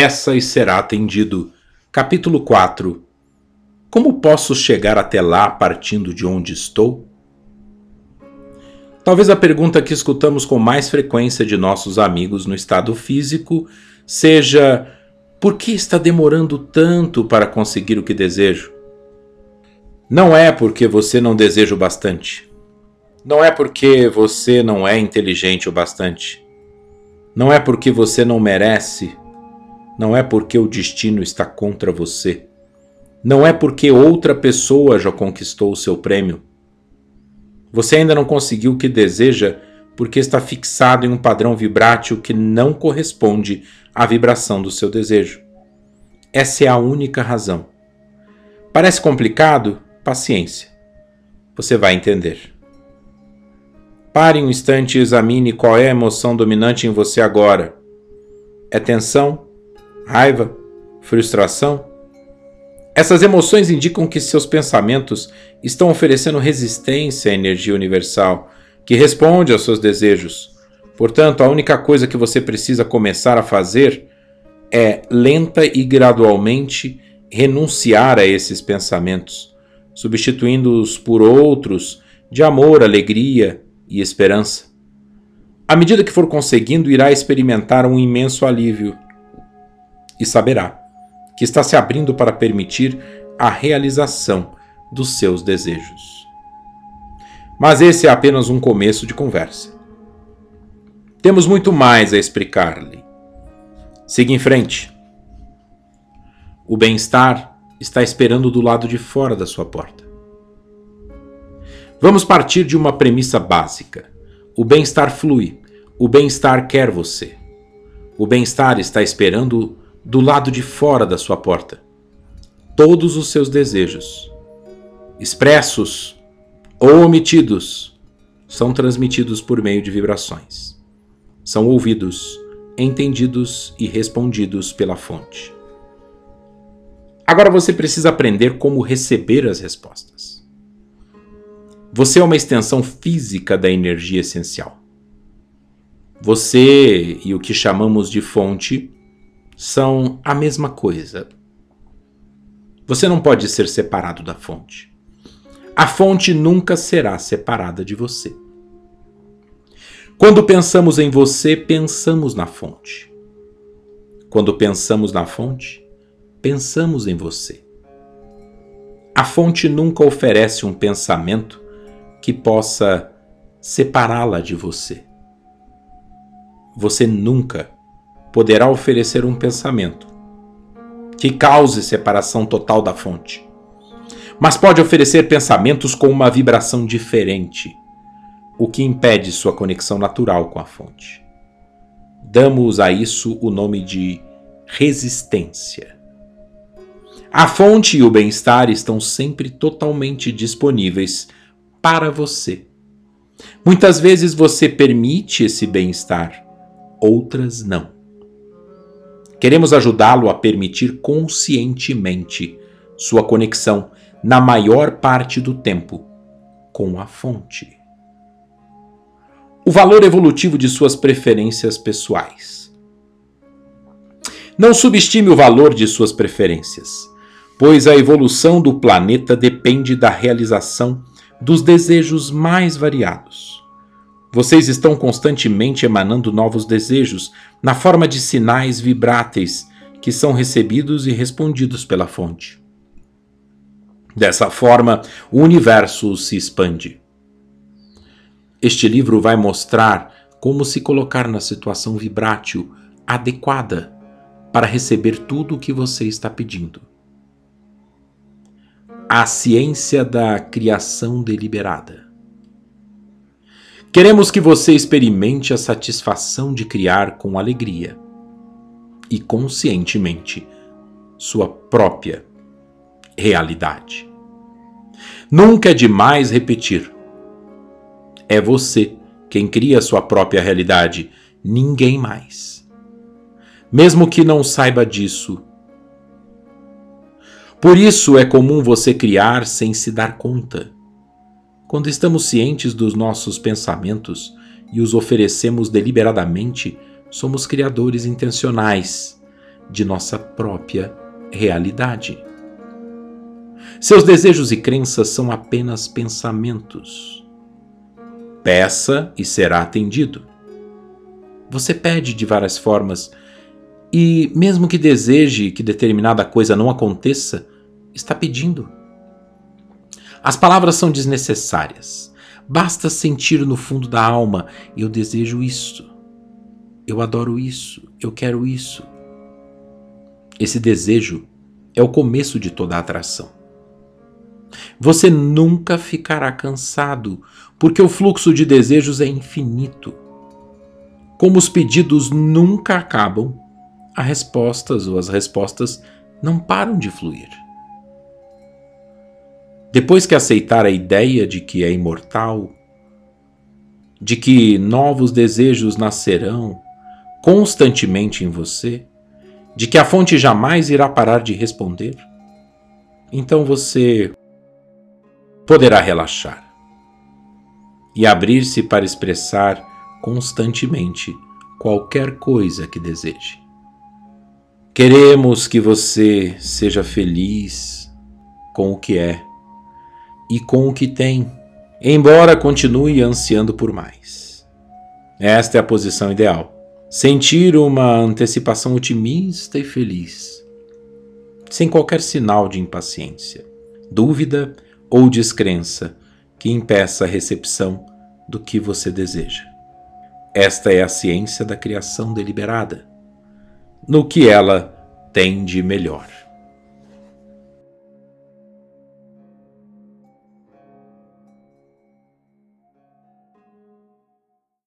Peça e será atendido. Capítulo 4 Como posso chegar até lá partindo de onde estou? Talvez a pergunta que escutamos com mais frequência de nossos amigos no estado físico seja: por que está demorando tanto para conseguir o que desejo? Não é porque você não deseja o bastante. Não é porque você não é inteligente o bastante. Não é porque você não merece não é porque o destino está contra você. Não é porque outra pessoa já conquistou o seu prêmio. Você ainda não conseguiu o que deseja porque está fixado em um padrão vibrátil que não corresponde à vibração do seu desejo. Essa é a única razão. Parece complicado? Paciência. Você vai entender. Pare um instante e examine qual é a emoção dominante em você agora. É tensão? Raiva, frustração. Essas emoções indicam que seus pensamentos estão oferecendo resistência à energia universal, que responde aos seus desejos. Portanto, a única coisa que você precisa começar a fazer é lenta e gradualmente renunciar a esses pensamentos, substituindo-os por outros de amor, alegria e esperança. À medida que for conseguindo, irá experimentar um imenso alívio e saberá que está se abrindo para permitir a realização dos seus desejos. Mas esse é apenas um começo de conversa. Temos muito mais a explicar-lhe. Siga em frente. O bem-estar está esperando do lado de fora da sua porta. Vamos partir de uma premissa básica. O bem-estar flui. O bem-estar quer você. O bem-estar está esperando do lado de fora da sua porta. Todos os seus desejos, expressos ou omitidos, são transmitidos por meio de vibrações. São ouvidos, entendidos e respondidos pela fonte. Agora você precisa aprender como receber as respostas. Você é uma extensão física da energia essencial. Você e o que chamamos de fonte são a mesma coisa. Você não pode ser separado da fonte. A fonte nunca será separada de você. Quando pensamos em você, pensamos na fonte. Quando pensamos na fonte, pensamos em você. A fonte nunca oferece um pensamento que possa separá-la de você. Você nunca poderá oferecer um pensamento que cause separação total da fonte, mas pode oferecer pensamentos com uma vibração diferente, o que impede sua conexão natural com a fonte. Damos a isso o nome de resistência. A fonte e o bem-estar estão sempre totalmente disponíveis para você. Muitas vezes você permite esse bem-estar, outras não. Queremos ajudá-lo a permitir conscientemente sua conexão na maior parte do tempo com a fonte. O valor evolutivo de suas preferências pessoais. Não subestime o valor de suas preferências, pois a evolução do planeta depende da realização dos desejos mais variados. Vocês estão constantemente emanando novos desejos na forma de sinais vibráteis que são recebidos e respondidos pela fonte. Dessa forma, o universo se expande. Este livro vai mostrar como se colocar na situação vibrátil adequada para receber tudo o que você está pedindo. A ciência da criação deliberada. Queremos que você experimente a satisfação de criar com alegria e conscientemente sua própria realidade. Nunca é demais repetir. É você quem cria sua própria realidade, ninguém mais. Mesmo que não saiba disso. Por isso é comum você criar sem se dar conta quando estamos cientes dos nossos pensamentos e os oferecemos deliberadamente, somos criadores intencionais, de nossa própria realidade. Seus desejos e crenças são apenas pensamentos. Peça e será atendido. Você pede de várias formas e, mesmo que deseje que determinada coisa não aconteça, está pedindo. As palavras são desnecessárias. Basta sentir no fundo da alma: eu desejo isso, eu adoro isso, eu quero isso. Esse desejo é o começo de toda a atração. Você nunca ficará cansado, porque o fluxo de desejos é infinito. Como os pedidos nunca acabam, as respostas ou as respostas não param de fluir. Depois que aceitar a ideia de que é imortal, de que novos desejos nascerão constantemente em você, de que a fonte jamais irá parar de responder, então você poderá relaxar e abrir-se para expressar constantemente qualquer coisa que deseje. Queremos que você seja feliz com o que é e com o que tem, embora continue ansiando por mais. Esta é a posição ideal. Sentir uma antecipação otimista e feliz, sem qualquer sinal de impaciência, dúvida ou descrença que impeça a recepção do que você deseja. Esta é a ciência da criação deliberada, no que ela tem de melhor.